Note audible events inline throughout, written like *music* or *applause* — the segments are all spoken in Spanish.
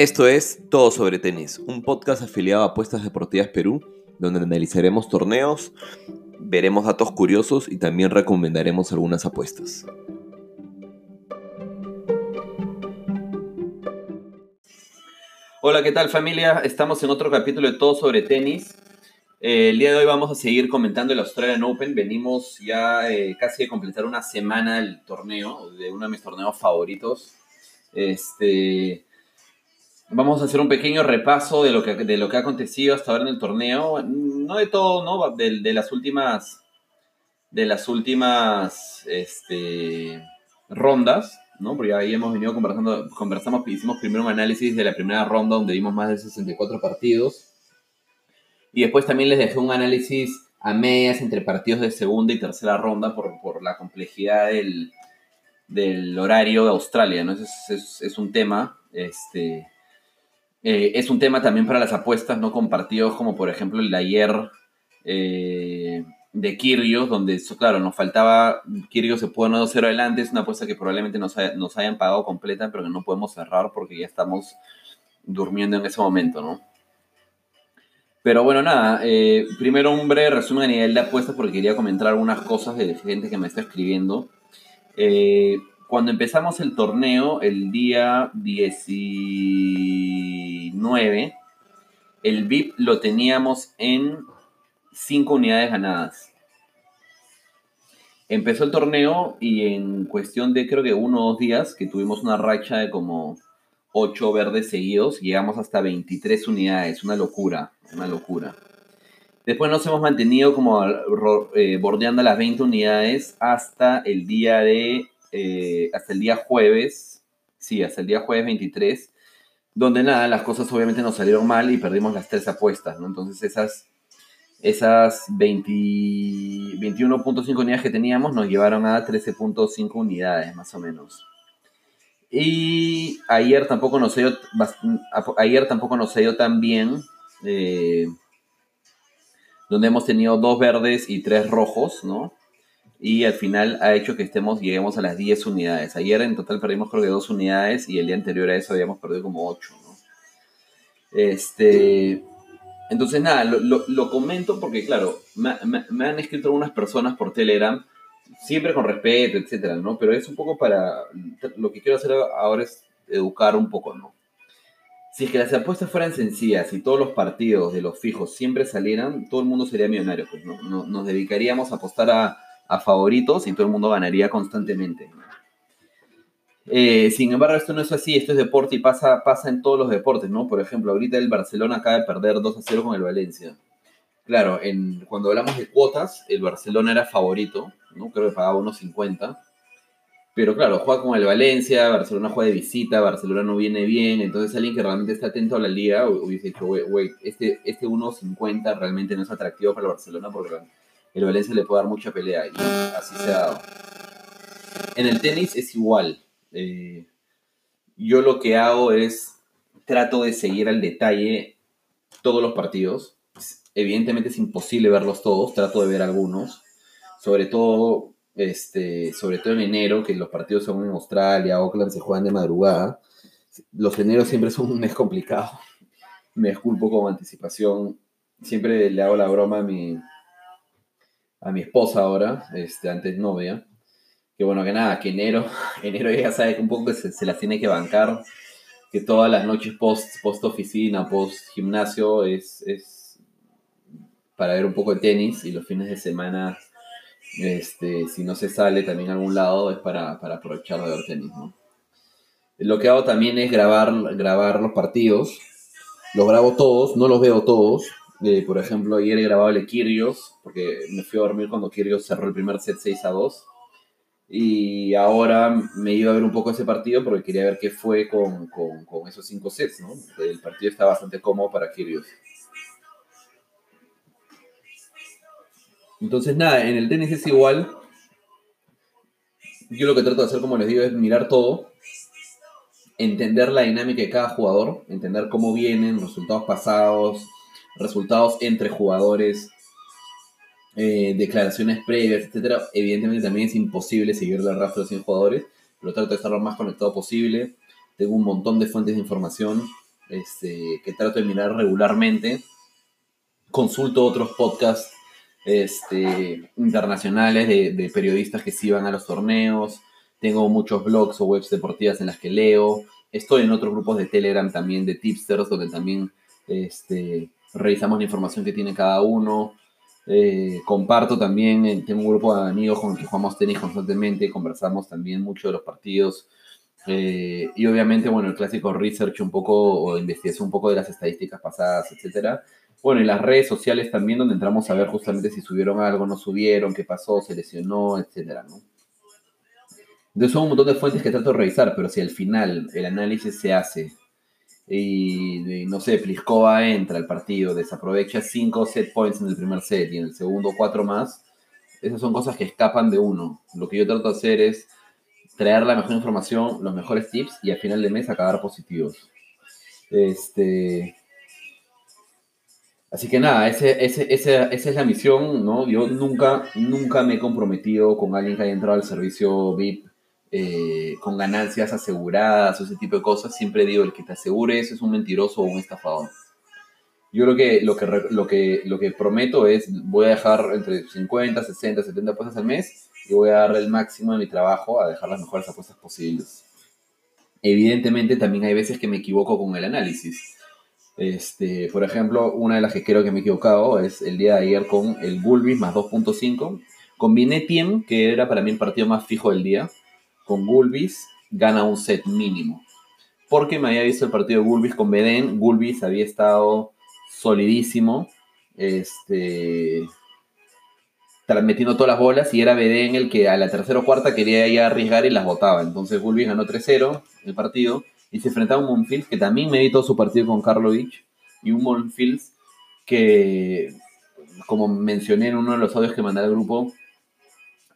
Esto es Todo sobre Tenis, un podcast afiliado a Apuestas Deportivas Perú, donde analizaremos torneos, veremos datos curiosos y también recomendaremos algunas apuestas. Hola, ¿qué tal familia? Estamos en otro capítulo de Todo sobre Tenis. Eh, el día de hoy vamos a seguir comentando el Australian Open. Venimos ya eh, casi de completar una semana del torneo, de uno de mis torneos favoritos. Este, vamos a hacer un pequeño repaso de lo que, de lo que ha acontecido hasta ahora en el torneo. No de todo, ¿no? De, las últimas, de las últimas este, rondas, ¿no? Porque ahí hemos venido conversando, conversamos, hicimos primero un análisis de la primera ronda donde vimos más de 64 partidos. Y después también les dejé un análisis a medias entre partidos de segunda y tercera ronda por, por la complejidad del, del, horario de Australia, ¿no? Es, es un tema, este, eh, es un tema también para las apuestas, ¿no? Con partidos como por ejemplo el de ayer eh, de Kyrgios, donde, claro, nos faltaba, Kyrgios se pudo 1-0 adelante, es una apuesta que probablemente nos, nos hayan pagado completa, pero que no podemos cerrar porque ya estamos durmiendo en ese momento, ¿no? Pero bueno, nada, eh, primero un breve resumen a nivel de apuestas porque quería comentar algunas cosas de gente que me está escribiendo. Eh, cuando empezamos el torneo, el día 19, el VIP lo teníamos en 5 unidades ganadas. Empezó el torneo y en cuestión de creo que uno o dos días, que tuvimos una racha de como 8 verdes seguidos, llegamos hasta 23 unidades, una locura una locura. Después nos hemos mantenido como eh, bordeando las 20 unidades hasta el día de, eh, hasta el día jueves, sí, hasta el día jueves 23, donde nada, las cosas obviamente nos salieron mal y perdimos las tres apuestas, ¿no? Entonces esas, esas 21.5 unidades que teníamos nos llevaron a 13.5 unidades, más o menos. Y ayer tampoco nos dio, ayer tampoco nos dio tan bien eh, donde hemos tenido dos verdes y tres rojos, ¿no? Y al final ha hecho que estemos, lleguemos a las 10 unidades. Ayer en total perdimos creo que dos unidades y el día anterior a eso habíamos perdido como 8, ¿no? Este, entonces nada, lo, comento porque claro, me, me, han escrito algunas personas por Telegram, siempre con respeto, etcétera, ¿no? Pero es un poco para, lo que quiero hacer ahora es educar un poco, ¿no? Si es que las apuestas fueran sencillas y todos los partidos de los fijos siempre salieran, todo el mundo sería millonario. Pues, ¿no? Nos dedicaríamos a apostar a, favoritos y todo el mundo ganaría constantemente. Eh, sin embargo, esto no es así, esto es deporte y pasa, pasa en todos los deportes, ¿no? Por ejemplo, ahorita el Barcelona acaba de perder 2 a 0 con el Valencia. Claro, cuando hablamos de cuotas, el Barcelona era favorito, ¿no? Creo que pagaba 1.50 pero claro, juega con el Valencia, Barcelona juega de visita, Barcelona no viene bien, entonces alguien que realmente está atento a la liga hubiese dicho, güey, este, este 1.50 realmente no es atractivo para el Barcelona porque el Valencia le puede dar mucha pelea y así se ha dado. En el tenis es igual. Eh, yo lo que hago es trato de seguir al detalle todos los partidos. Evidentemente es imposible verlos todos, trato de ver algunos. Sobre todo este, sobre todo en enero, que los partidos son en Australia, Auckland se juegan de madrugada. Los eneros siempre son un mes complicado. Me disculpo con anticipación. Siempre le hago la broma a mi, a mi esposa ahora, este, antes novia. Que bueno, que nada, que enero, *laughs* enero ya sabe que un poco se, se las tiene que bancar. Que todas las noches post, post oficina, post gimnasio es, es para ver un poco de tenis y los fines de semana este, si no se sale también a algún lado es para, aprovechar de ver tenis, Lo que hago también es grabar, grabar los partidos. Los grabo todos, no los veo todos. Por ejemplo, ayer he grabado el porque me fui a dormir cuando Kyrgios cerró el primer set 6 a 2. Y ahora me iba a ver un poco ese partido porque quería ver qué fue con, esos cinco sets, El partido está bastante cómodo para Kyrgios. Entonces, nada, en el tenis es igual. Yo lo que trato de hacer, como les digo, es mirar todo, entender la dinámica de cada jugador, entender cómo vienen, resultados pasados, resultados entre jugadores, eh, declaraciones previas, etc. Evidentemente también es imposible seguir el rastro de 100 jugadores, pero trato de estar lo más conectado posible. Tengo un montón de fuentes de información. este, que trato de mirar regularmente. Consulto otros podcasts este, internacionales de, de periodistas que sí van a los torneos. Tengo muchos blogs o webs deportivas en las que leo. Estoy en otros grupos de Telegram también de tipsters, donde también este, revisamos la información que tiene cada uno. Eh, comparto también, eh, tengo un grupo de amigos con los que jugamos tenis constantemente, conversamos también mucho de los partidos. Eh, y obviamente, bueno, el clásico research un poco o investigación un poco de las estadísticas pasadas, etcétera. Bueno, y las redes sociales también, donde entramos a ver justamente si subieron algo, no subieron, qué pasó, se lesionó, etcétera, ¿no? Entonces son un montón de fuentes que trato de revisar, pero si al final el análisis se hace y, no sé, Pliskova entra al partido, desaprovecha cinco set points en el primer set y en el segundo cuatro más, esas son cosas que escapan de uno. Lo que yo trato de hacer es traer la mejor información, los mejores tips y al final de mes acabar positivos. Este, Así que nada, ese, ese, esa es la misión, ¿no? Yo nunca, nunca me he comprometido con alguien que haya entrado al servicio VIP eh, con ganancias aseguradas o ese tipo de cosas, siempre digo, el que te asegure eso es un mentiroso o un estafador. Yo lo que, lo que, lo que, lo que prometo es, voy a dejar entre 50, 60, 70 apuestas al mes y voy a dar el máximo de mi trabajo a dejar las mejores apuestas posibles. Evidentemente también hay veces que me equivoco con el análisis. Este, por ejemplo, una de las que creo que me he equivocado es el día de ayer con el Bulbis más 2.5. Combiné Tiem, que era para mí el partido más fijo del día, con Gulbis gana un set mínimo. Porque me había visto el partido de Gulbis con Beden, Gulbis había estado solidísimo, este, metiendo todas las bolas y era Beden el que a la tercera o cuarta quería ya arriesgar y las botaba. Entonces Gulbis ganó 3-0 el partido y se enfrentaba a un Monfils que también me vi todo su partido con Karlovic y un Monfils que, como mencioné en uno de los audios que mandé al grupo,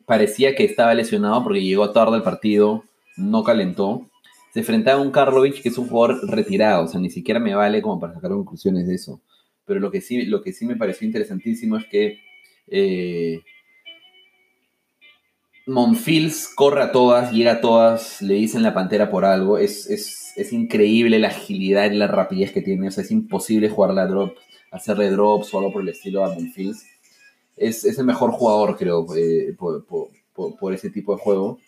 parecía que estaba lesionado porque llegó tarde al partido, no calentó. Se enfrentaba a un Karlovic que es un jugador retirado, o sea, ni siquiera me vale como para sacar conclusiones de eso. Pero lo que sí, lo que sí me pareció interesantísimo es que eh, Monfils corre a todas, llega a todas, le dicen la pantera por algo. Es, es, increíble la agilidad y la rapidez que tiene. O sea, es imposible jugar la drop, hacerle drop solo por el estilo a Monfils es, el mejor jugador, creo, eh, por, ese tipo de juego.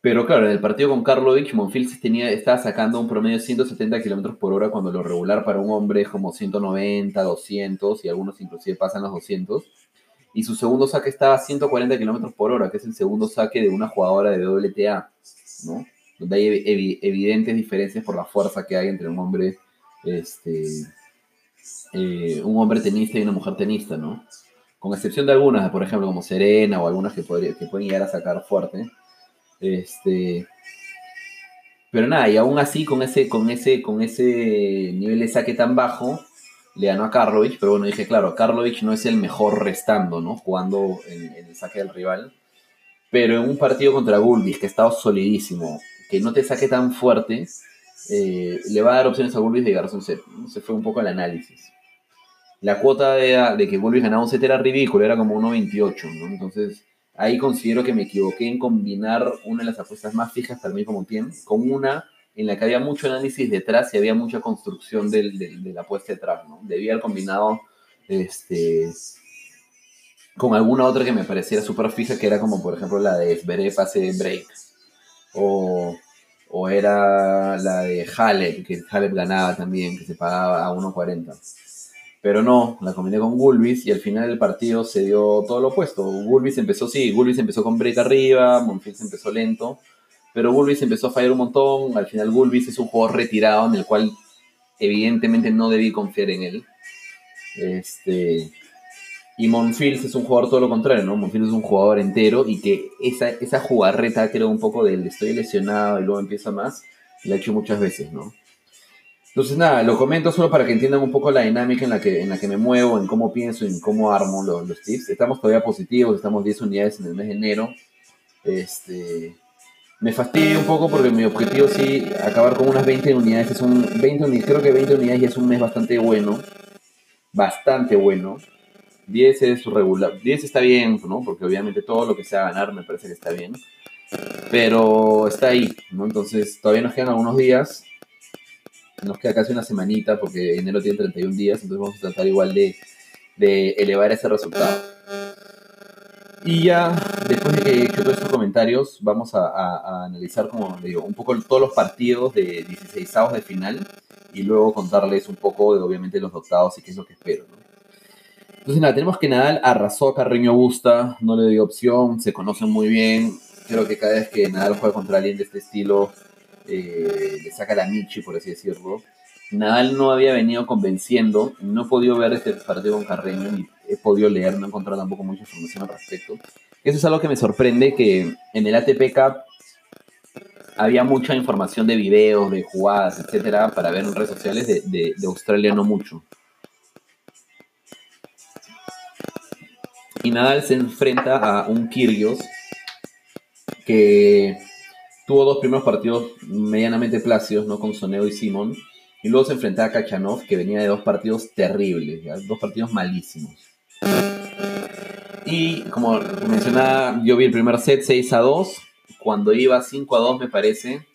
Pero claro, en el partido con Karlovic, Monfils tenía, estaba sacando un promedio de 170 km por hora cuando lo regular para un hombre es como 190, 200 y algunos inclusive pasan los 200. Y su segundo saque estaba a 140 km por hora, que es el segundo saque de una jugadora de WTA, ¿no? Donde hay evidentes diferencias por la fuerza que hay entre un hombre, este, eh, un hombre tenista y una mujer tenista, ¿no? Con excepción de algunas, por ejemplo, como Serena o algunas que, que pueden llegar a sacar fuerte. Este, pero nada, y aún así, con ese, con ese, con ese nivel de saque tan bajo, le ganó a Karlovic, pero bueno, dije, claro, Karlovic no es el mejor restando, ¿no? Jugando en, el saque del rival. Pero en un partido contra Gulbis, que ha estado solidísimo, que no te saque tan fuerte, eh, le va a dar opciones a Gulbis de llegar a un set. Se fue un poco el análisis la cuota de, que Wolves ganaba un set era ridícula, era como 1.28, ¿no? Entonces, ahí considero que me equivoqué en combinar una de las apuestas más fijas para mí como tiempo con una en la que había mucho análisis detrás y había mucha construcción de, la apuesta detrás, ¿no? Debía haber combinado este, con alguna otra que me pareciera súper fija, que era como, por ejemplo, la de Zverev pase break, o, o era la de Halep, que Halep ganaba también, que se pagaba a 1.40 pero no, la combiné con Gulbis y al final del partido se dio todo lo opuesto. Gulbis empezó, sí, Gulbis empezó con break arriba, Monfils empezó lento, pero Gulbis empezó a fallar un montón. Al final Gulbis es un jugador retirado en el cual evidentemente no debí confiar en él. Este, y Monfils es un jugador todo lo contrario, ¿no? Monfils es un jugador entero y que esa, esa jugarreta que era un poco del estoy lesionado y luego empieza más, la he hecho muchas veces, ¿no? Entonces, nada, lo comento solo para que entiendan un poco la dinámica en la que, en la que me muevo, en cómo pienso, en cómo armo los, tips. Estamos todavía positivos, estamos 10 unidades en el mes de enero. Este, me fastidia un poco porque mi objetivo sí, acabar con unas 20 unidades, es un 20 creo que 20 unidades ya es un mes bastante bueno, bastante bueno. 10 es regular, 10 está bien, ¿no? Porque obviamente todo lo que sea ganar me parece que está bien. Pero está ahí, ¿no? Entonces todavía nos quedan algunos días nos queda casi una semanita porque enero tiene 31 días, entonces vamos a tratar igual de, de elevar ese resultado. Y ya, después de que he hecho todos estos comentarios, vamos a, analizar, como digo, un poco todos los partidos de 16 avos de final y luego contarles un poco de, obviamente, los octavos y qué es lo que espero. Entonces, nada, tenemos que Nadal arrasó a Carreño Busta, no le dio opción, se conocen muy bien. Creo que cada vez que Nadal juega contra alguien de este estilo, eh, le saca la Michi, por así decirlo. Nadal no había venido convenciendo, no he podido ver este partido con Carreño, ni he podido leer, no he encontrado tampoco mucha información al respecto. Eso es algo que me sorprende, que en el ATP Cup había mucha información de videos, de jugadas, etcétera, para ver en redes sociales, de, de, Australia no mucho. Y Nadal se enfrenta a un Kyrgios que tuvo dos primeros partidos medianamente plácidos, ¿no? Con Soneo y Simon. Y luego se enfrentaba a Kachanov, que venía de dos partidos terribles, dos partidos malísimos. Y como mencionaba, yo vi el primer set 6 a 2. Cuando iba 5 a 2, me parece,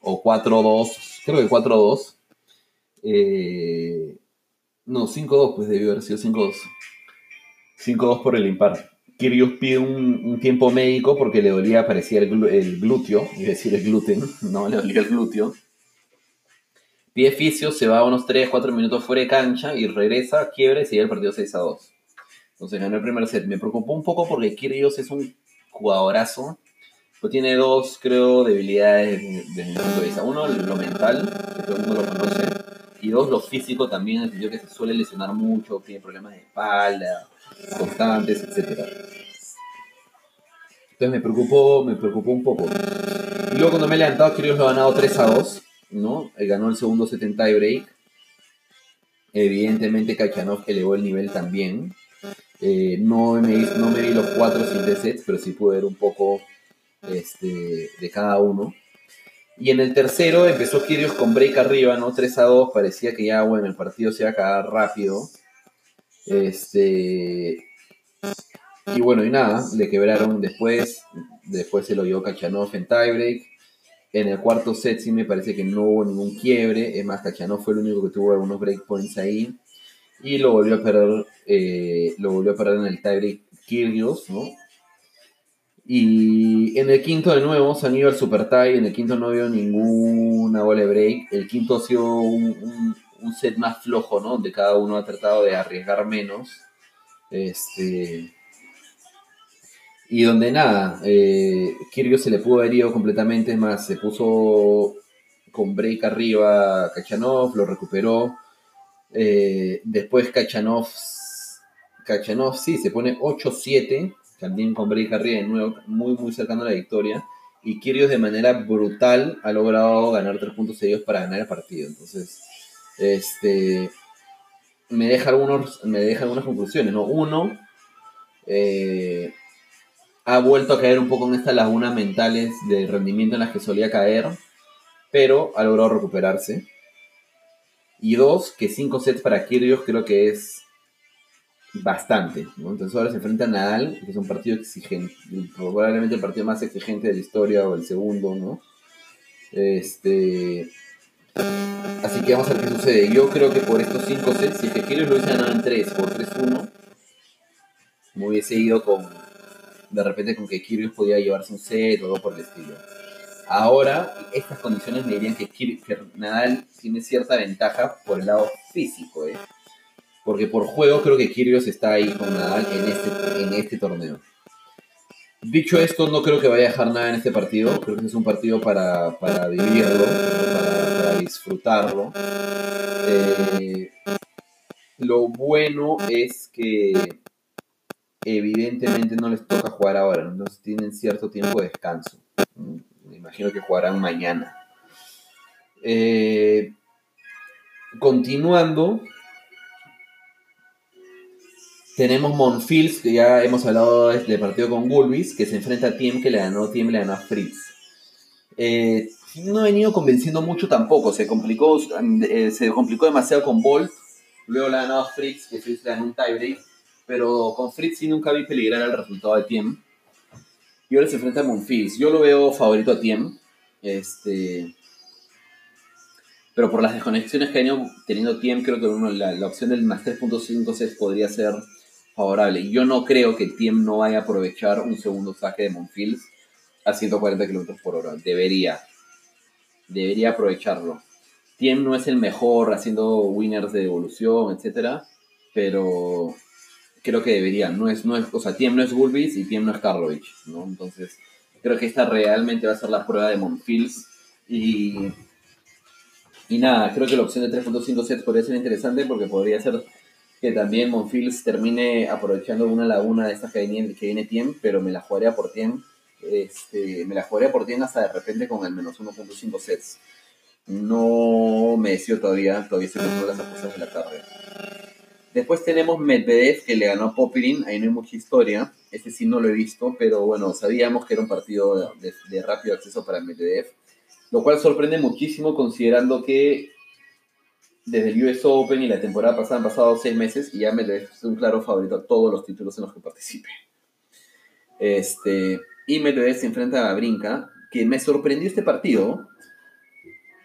o 4 a 2, creo que 4 a 2. Eh, no, 5 a 2, pues debió haber sido 5 a 2. 5 a 2 por el impar. Kyrgios pide un, tiempo médico porque le dolía, parecía el, el glúteo, es decir, el gluten, no, le dolía el glúteo. Pide fisio, se va unos 3, 4 minutos fuera de cancha y regresa, quiebra y sigue el partido 6 a 2. Entonces ganó el primer set. Me preocupó un poco porque Kyrgios es un jugadorazo. Pero tiene dos, creo, debilidades desde mi punto de vista. Uno, lo mental, que todo el mundo lo conoce. Y dos, lo físico también, en el que se suele lesionar mucho, tiene problemas de espalda, constantes, etc. Entonces me preocupó, me preocupó un poco. Y luego cuando me he levantado, Kyrgios lo ha ganado 3 a 2, ¿no? Él ganó el segundo set en break. Evidentemente Kachanov elevó el nivel también. Eh, no, me, no me vi los cuatro sets, pero sí pude ver un poco este, de cada uno. Y en el tercero empezó Kirios con break arriba, ¿no? 3 a 2, parecía que ya, bueno, el partido se iba a acabar rápido. Este. Y bueno, y nada, le quebraron después. Después se lo dio Kachanov en tiebreak. En el cuarto set sí me parece que no hubo ningún quiebre. Es más, Kachanov fue el único que tuvo algunos breakpoints ahí y lo volvió a perder, eh, lo volvió a perder en el tiebreak Kyrgios, ¿no? Y en el quinto de nuevo se han ido al super tie, en el quinto no vio ninguna bola break, el quinto ha sido un, set más flojo, ¿no? Donde cada uno ha tratado de arriesgar menos. Este, y donde nada, eh, se le pudo haber ido completamente, es más, se puso con break arriba Kachanov, lo recuperó, eh, después Kachanov, Kachanov sí, se pone 8-7, también con break arriba de nuevo, muy muy cercano a la victoria. Y Kyrgios de manera brutal ha logrado ganar tres puntos seguidos para ganar el partido. Entonces, este, me deja, algunos, me deja algunas conclusiones. ¿no? Uno, eh, ha vuelto a caer un poco en estas lagunas mentales de rendimiento en las que solía caer, pero ha logrado recuperarse. Y dos, que cinco sets para Kyrgios creo que es bastante. Entonces ahora se enfrenta a Nadal, que es un partido exigente, probablemente el partido más exigente de la historia o el segundo, ¿no? Este, así que vamos a ver qué sucede. Yo creo que por estos cinco sets, si es que Kyrgios lo hubiese ganado en 3 por 3-1, me hubiese ido con, de repente con que Kyrgios podía llevarse un set o dos por el estilo. Ahora, estas condiciones me dirían que, Nadal tiene cierta ventaja por el lado físico, ¿eh? Porque por juego creo que Kyrgios está ahí con Nadal en este, en este torneo. Dicho esto, no creo que vaya a dejar nada en este partido. Creo que es un partido para, para vivirlo, para, disfrutarlo. Eh, lo bueno es que evidentemente no les toca jugar ahora, entonces tienen cierto tiempo de descanso imagino que jugarán mañana. Eh, continuando, tenemos Monfils, que ya hemos hablado del partido con Gulbis, que se enfrenta a Tiem, que le ganó Tiem, le ganó a Fritz. Eh, no ha venido convenciendo mucho tampoco, se complicó, eh, se complicó demasiado con Bolt, luego le ganó a Fritz, que Fritz le ganó un tiebreak, pero con Fritz sí nunca vi peligrar el resultado de Tiem. Y ahora se enfrenta a Monfils. Yo lo veo favorito a Tiem. Este. pero por las desconexiones que ha ido teniendo Tiem, creo que la, opción del más 3.5 sets podría ser favorable. Yo no creo que Tiem no vaya a aprovechar un segundo saque de Monfils a 140 km por hora. Debería. Debería aprovecharlo. Tiem no es el mejor haciendo winners de evolución, etcétera, pero creo que debería. No es, no es, o sea, Tiem no es Gulbis y Tiem no es Karlovich, ¿no? Entonces, creo que esta realmente va a ser la prueba de Monfils y y nada, creo que la opción de 3.5 sets podría ser interesante porque podría ser que también Monfils termine aprovechando una laguna de estas que viene, que viene Tiem, pero me la jugaría por Tiem. Este, me la jugaría por Tiem hasta de repente con el menos 1.5 sets. No me decido todavía, todavía estoy con las apuestas de la tarde. Después tenemos Medvedev que le ganó a Popirin, ahí no hay mucha historia, este sí no lo he visto, pero bueno, sabíamos que era un partido de, de rápido acceso para Medvedev lo cual sorprende muchísimo considerando que desde el US Open y la temporada pasada han pasado seis meses y ya me es un claro favorito a todos los títulos en los que participe. Este, y Medvedev se enfrenta a Brinca, que me sorprendió este partido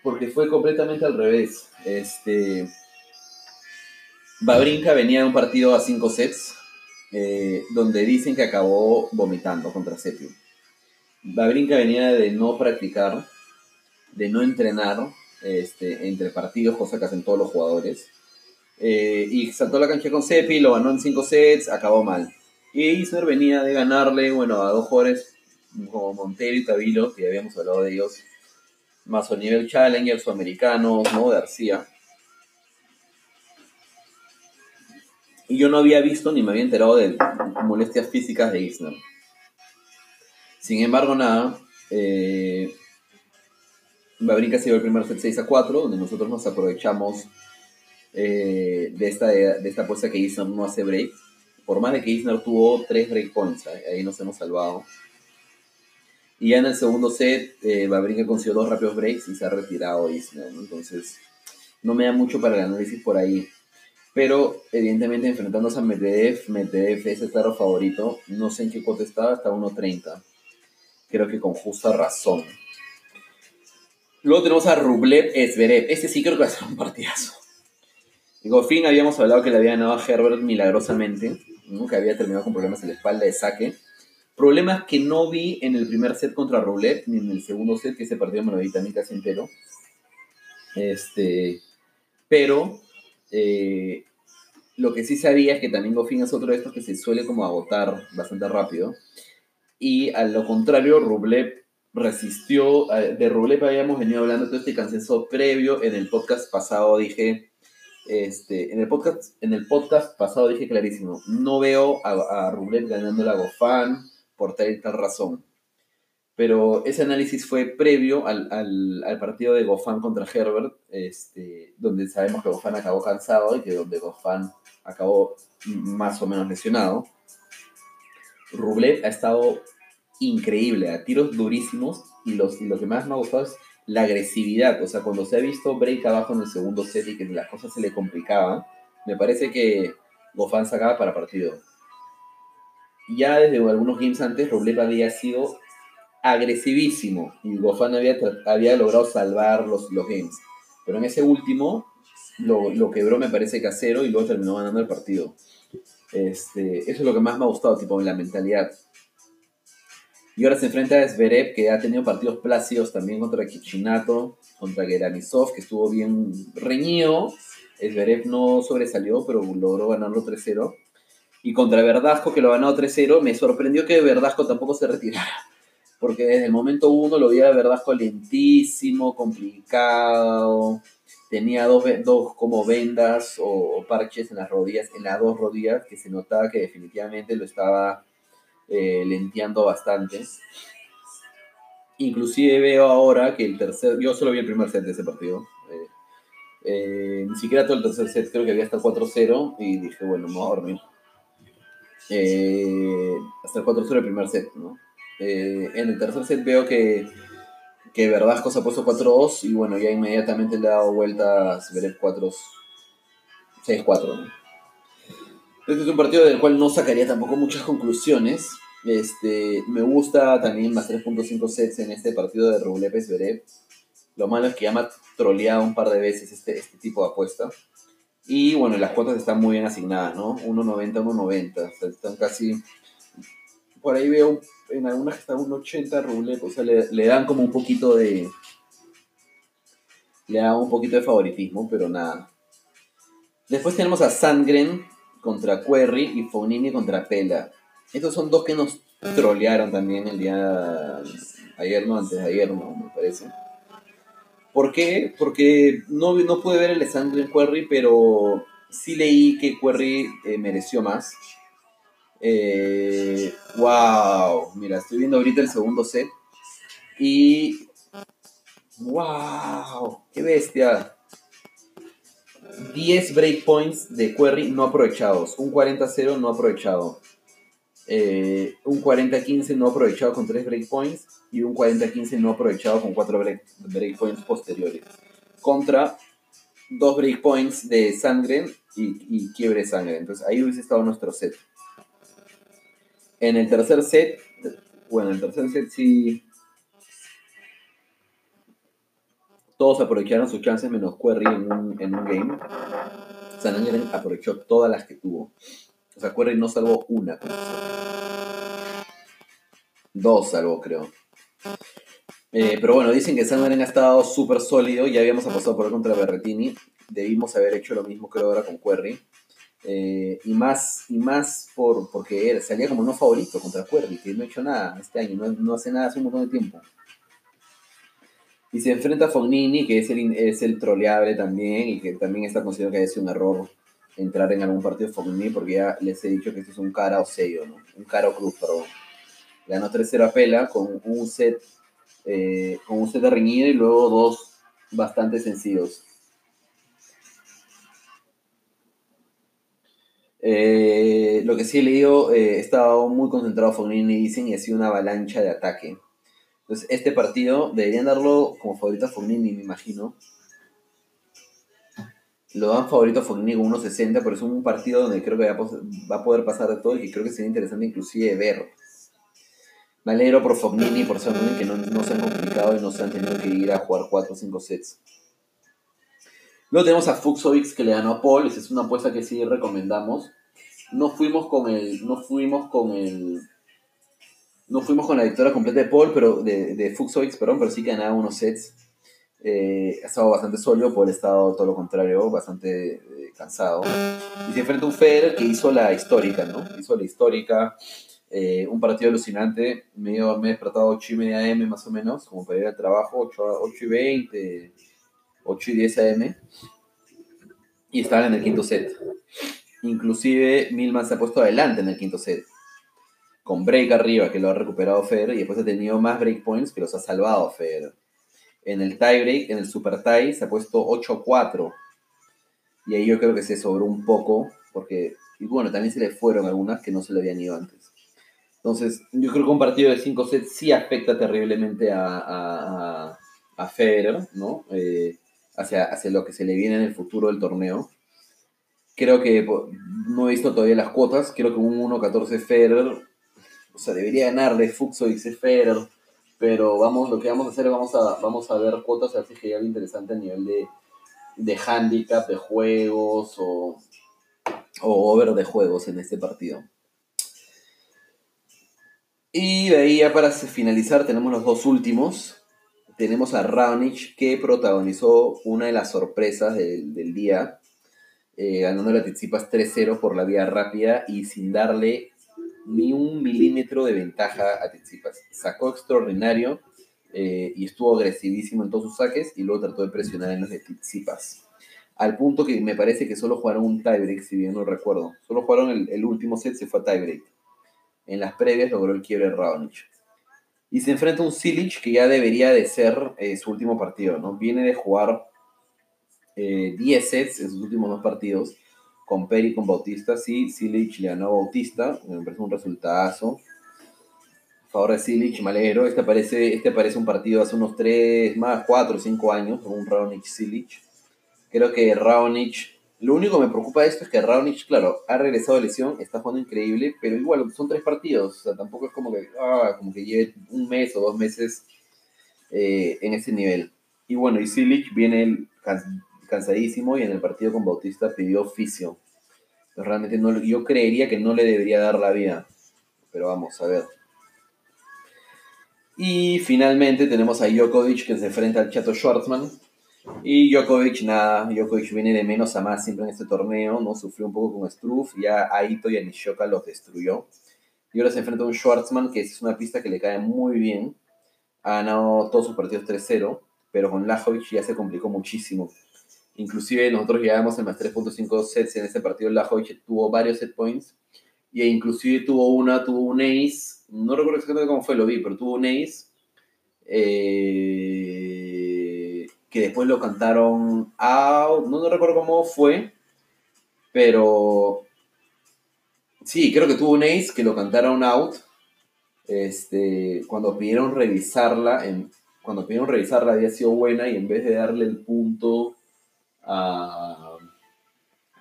porque fue completamente al revés. Este, Babrinka venía de un partido a cinco sets, eh, donde dicen que acabó vomitando contra Sepio. Babrinka venía de no practicar de no entrenar este, entre partidos, cosa que hacen todos los jugadores. Eh, y saltó la cancha con Seppi, lo ganó en 5 sets, acabó mal. Y Isner venía de ganarle, bueno, a dos jugadores como Montero y Tabilo, que habíamos hablado de ellos, más a nivel Challenger, sudamericanos, ¿no? García. Y yo no había visto ni me había enterado de molestias físicas de Isner. Sin embargo, nada, eh, Babrinka se dio el primer set 6 a 4, donde nosotros nos aprovechamos eh, de, esta, de esta apuesta que Isner no hace break. Por más de que Isner tuvo 3 break points, ahí nos hemos salvado. Y ya en el segundo set, eh, Babrinka consiguió dos rápidos breaks y se ha retirado Isner. Entonces, no me da mucho para el análisis por ahí. Pero, evidentemente, enfrentándose a Medvedev, Medvedev es el claro favorito. No sé en qué cote está, hasta 1.30. Creo que con justa razón. Luego tenemos a Rublev Esberev. Este sí creo que va a ser un partidazo. Goffin habíamos hablado que le había ganado a Herbert milagrosamente, que había terminado con problemas en la espalda de saque. Problemas que no vi en el primer set contra Rublev, ni en el segundo set, que ese partido me lo vi también casi entero. Este, pero eh, lo que sí sabía es que también Goffin es otro de estos que se suele como agotar bastante rápido. Y a lo contrario, Rublev resistió, eh, de Rublev habíamos venido hablando todo este consenso previo, en el podcast pasado dije, este, en el podcast, en el podcast pasado dije clarísimo, no veo a, a Rublev ganando la Gofan por tal y tal razón. Pero ese análisis fue previo al, partido de Gofan contra Herbert, este, donde sabemos que Gofan acabó cansado y que donde Gofan acabó más o menos lesionado. Rublev ha estado increíble, a tiros durísimos. Y, los, lo que más me ha gustado es la agresividad. O sea, cuando se ha visto break abajo en el segundo set y que las cosas se le complicaban, me parece que Gofan sacaba para partido. Ya desde algunos games antes, Rublev había sido agresivísimo y Gofan había, había logrado salvar los, los games. Pero en ese último lo, lo quebró, me parece, casero y luego terminó ganando el partido. Este, eso es lo que más me ha gustado, tipo, la mentalidad. Y ahora se enfrenta a Zverev, que ha tenido partidos plácidos también contra Kichinato, contra Geranisov, que estuvo bien reñido. Zverev no sobresalió, pero logró ganarlo 3-0. Y contra Verdasco, que lo ganó 3-0, me sorprendió que Verdasco tampoco se retirara. Porque desde el momento uno lo veía Verdasco lentísimo, complicado. Tenía dos, dos como vendas o parches en las rodillas, en las dos rodillas, que se notaba que definitivamente lo estaba eh, lenteando bastante. Inclusive veo ahora que el tercer, yo solo vi el primer set de ese partido. Eh, eh, ni siquiera todo el tercer set, creo que había hasta 4-0 y dije, bueno, me voy a dormir. hasta el 4-0 el primer set, ¿no? en el tercer set veo que, que Verdasco se ha puesto 4-2 y bueno, ya inmediatamente le ha dado vueltas Veré 4 6-4, este es un partido del cual no sacaría tampoco muchas conclusiones. Este, me gusta también más 3.5 sets en este partido de Rublev Zverev. Lo malo es que ya me ha troleado un par de veces este, este tipo de apuesta. Y bueno, las cuotas están muy bien asignadas, ¿no? 1.90, 1.90. O sea, están casi. Por ahí veo en algunas que están 1.80 ruble. O sea, le, le dan como un poquito de. Le dan un poquito de favoritismo, pero nada. Después tenemos a Sandgren contra Querry y Fognini contra Pela. Estos son dos que nos trolearon también el día ayer, no, antes de ayer, no, me parece. ¿Por qué? Porque no, no pude ver el de Sandgren Querry, pero sí leí que Querry eh, mereció más. Eh, wow, mira, estoy viendo ahorita el segundo set y wow, qué bestia. 10 breakpoints de query no aprovechados, un 40-0 no aprovechado, eh, un 40-15 no aprovechado con 3 breakpoints y un 40-15 no aprovechado con 4 breakpoints posteriores. Contra 2 breakpoints de Sangren y, y quiebre sangre. Entonces ahí hubiese estado nuestro set. En el tercer set, bueno, en el tercer set sí todos aprovecharon sus chances menos Query en un, en un game. San aprovechó todas las que tuvo. O sea, Query no salvó una. Dos salvó, creo. Eh, pero bueno, dicen que San ha estado súper sólido. Ya habíamos apostado por él contra Berretini. Debimos haber hecho lo mismo que ahora con Query. Eh, y más, y más por, porque salía como no favorito contra Query, que no ha hecho nada este año, no, no hace nada hace un montón de tiempo. Y se enfrenta a Fognini, que es el, es el troleable también, y que también está considerado que haya sido un error entrar en algún partido de Fognini, porque ya les he dicho que esto es un cara o sello, ¿no? Un cara o cruz, perdón. Ganó 3-0 a Pela con un set, eh, con un set reñido y luego dos bastante sencillos. Eh, lo que sí he leído, eh, estaba muy concentrado Fognini, dicen, y ha sido una avalancha de ataque. Entonces, este partido deberían darlo como favorito a Fognini, me imagino. Lo dan favorito a Fognini con 1.60, pero es un partido donde creo que va a poder pasar de todo y que creo que sería interesante inclusive ver. Me alegro por Fognini, por ser que no, no, se han complicado y no se han tenido que ir a jugar 4 o 5 sets. Luego tenemos a Fuxovics que le ganó a Paul, esa es una apuesta que sí recomendamos. No fuimos con el, no fuimos con el no fuimos con la victoria completa de Paul, pero de, de perdón, pero sí ganaba unos sets. Eh, ha estado bastante sólido, Paul ha estado todo lo contrario, bastante eh, cansado. Y se enfrenta a un Federer que hizo la histórica, ¿no? Hizo la histórica, eh, un partido alucinante. Me, me he despertado a 8 y media AM más o menos, como para ir al trabajo, 8, 8 y 20, 8 y 10 AM. Y estaban en el quinto set. Inclusive Milman se ha puesto adelante en el quinto set con break arriba que lo ha recuperado Federer y después ha tenido más break points que los ha salvado Federer. En el tie break, en el super tie, se ha puesto 8-4. Y ahí yo creo que se sobró un poco, porque, y bueno, también se le fueron algunas que no se le habían ido antes. Entonces, yo creo que un partido de 5 sets sí afecta terriblemente a, a, a Federer, ¿no? Eh, hacia, hacia lo que se le viene en el futuro del torneo. Creo que no he visto todavía las cuotas. Creo que un 1-14 Federer o sea, debería ganarle Fuxo y Federer, pero vamos, lo que vamos a hacer es vamos a, vamos a ver cuotas, así que hay algo interesante a nivel de, de handicap, de juegos o, o over de juegos en este partido. Y de ahí ya para finalizar tenemos los dos últimos. Tenemos a Raonic que protagonizó una de las sorpresas del, día, eh, ganando la Tizipas 3-0 por la vía rápida y sin darle ni un milímetro de ventaja a Tsitsipas. Sacó extraordinario eh, y estuvo agresivísimo en todos sus saques y luego trató de presionar en los de Tsitsipas. Al punto que me parece que solo jugaron un tiebreak, si bien no recuerdo. Solo jugaron el, último set, se fue a tiebreak. En las previas logró el quiebre Raonic. Y se enfrenta a un Silic que ya debería de ser eh, su último partido, ¿no? Viene de jugar 10 eh, sets en sus últimos dos partidos con Peri con Bautista, sí, Silich le ganó Bautista, me parece un resultado. A favor de Silich, Malero, este parece, este parece un partido hace unos 3, más 4 o 5 años, un Raonic Silich. Creo que Raonic, lo único que me preocupa de esto es que Raonic, claro, ha regresado de lesión, está jugando increíble, pero igual son tres partidos, o sea, tampoco es como que, ah, como que lleve un mes o dos meses eh, en ese nivel. Y bueno, y Silic viene cansadísimo y en el partido con Bautista pidió oficio. realmente no, yo creería que no le debería dar la vida. Pero vamos a ver. Y finalmente tenemos a Djokovic que se enfrenta al Chato Schwartzman. Y Djokovic, nada, Djokovic viene de menos a más siempre en este torneo, ¿no? Sufrió un poco con Struff, ya Aito y a Nishoka los destruyó. Y ahora se enfrenta a un Schwartzman que es una pista que le cae muy bien. Ha ganado todos sus partidos 3-0, pero con Lajovic ya se complicó muchísimo. Inclusive nosotros llegábamos en más 3.5 sets en ese partido. Lajovic tuvo varios set points. Y inclusive tuvo una, tuvo un ace. No recuerdo exactamente cómo fue, lo vi, pero tuvo un ace. Eh, que después lo cantaron out. No, no recuerdo cómo fue. Pero Sí, creo que tuvo un ace que lo cantaron out. Este, cuando pidieron revisarla, en, cuando pidieron revisarla había sido buena y en vez de darle el punto a,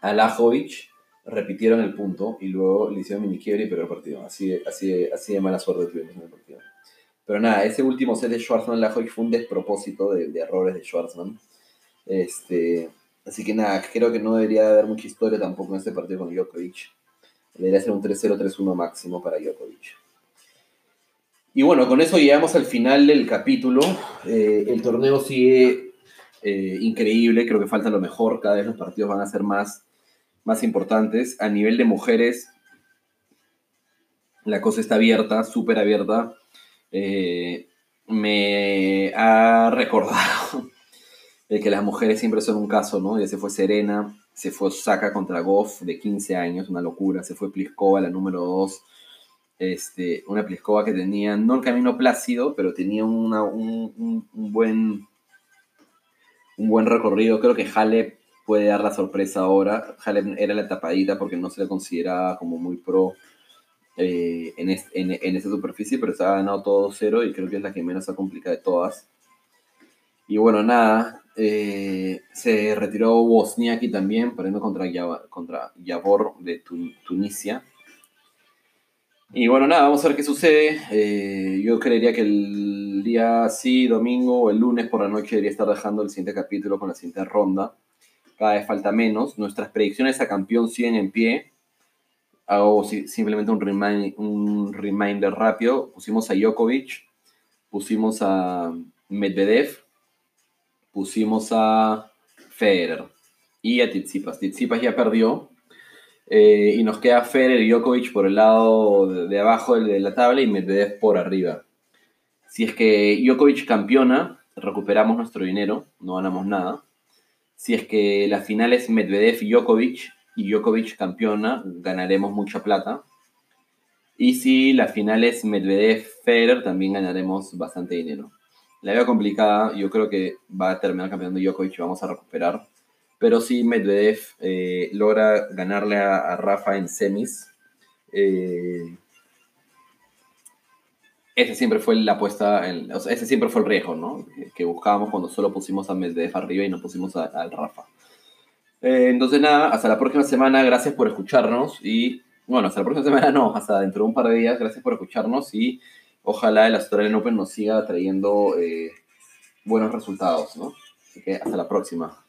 a Lajovic, repitieron el punto y luego le hicieron mini quiebre y perdió el partido. Así de, así, así de mala suerte tuvimos en el partido. Pero nada, ese último set de Schwarzman-Lajovic fue un despropósito de, de, errores de Schwarzman. Este, así que nada, creo que no debería haber mucha historia tampoco en este partido con Djokovic. Debería ser un 3-0-3-1 máximo para Djokovic. Y bueno, con eso llegamos al final del capítulo. Eh, el torneo sigue eh, increíble, creo que falta lo mejor. Cada vez los partidos van a ser más, más importantes. A nivel de mujeres, la cosa está abierta, súper abierta. Eh, me ha recordado *laughs* de que las mujeres siempre son un caso, ¿no? Ya se fue Serena, se fue Osaka contra Goff de 15 años, una locura, se fue Pliskova, la número 2, este, una Pliskova que tenía, no el camino plácido, pero tenía una, un, buen, un buen recorrido, creo que Halep puede dar la sorpresa ahora, Halep era la tapadita porque no se le consideraba como muy pro eh, en, en, esa superficie, pero se ha ganado todo cero y creo que es la que menos ha complicado de todas. Y bueno, nada, eh, se retiró Bosniaki también, perdiendo contra, Yavor de Tunisia. Y bueno, nada, vamos a ver qué sucede. Eh, yo creería que el día sí, domingo o el lunes por la noche debería estar dejando el siguiente capítulo con la siguiente ronda. Cada vez falta menos. Nuestras predicciones a campeón siguen en pie. Hago simplemente un, un reminder rápido. Pusimos a Djokovic, pusimos a Medvedev, pusimos a Federer y a Tsitsipas. Tsitsipas ya perdió eh, y nos queda Federer y Djokovic por el lado de, abajo de la tabla y Medvedev por arriba. Si es que Djokovic campeona, recuperamos nuestro dinero, no ganamos nada. Si es que la final es Medvedev y Djokovic y Djokovic campeona, ganaremos mucha plata. Y si la final es Medvedev-Federer, también ganaremos bastante dinero. La veo complicada, yo creo que va a terminar campeando Djokovic y vamos a recuperar. Pero sí, Medvedev eh, logra ganarle a, Rafa en semis. Eh, ese siempre fue la apuesta, ese siempre fue el riesgo, ¿no? Que, buscábamos cuando solo pusimos a Medvedev arriba y no pusimos al Rafa. Eh, entonces nada, hasta la próxima semana, gracias por escucharnos y bueno, hasta la próxima semana no, hasta dentro de un par de días, gracias por escucharnos y ojalá el Australian Open nos siga trayendo eh, buenos resultados, ¿no? Así que hasta la próxima.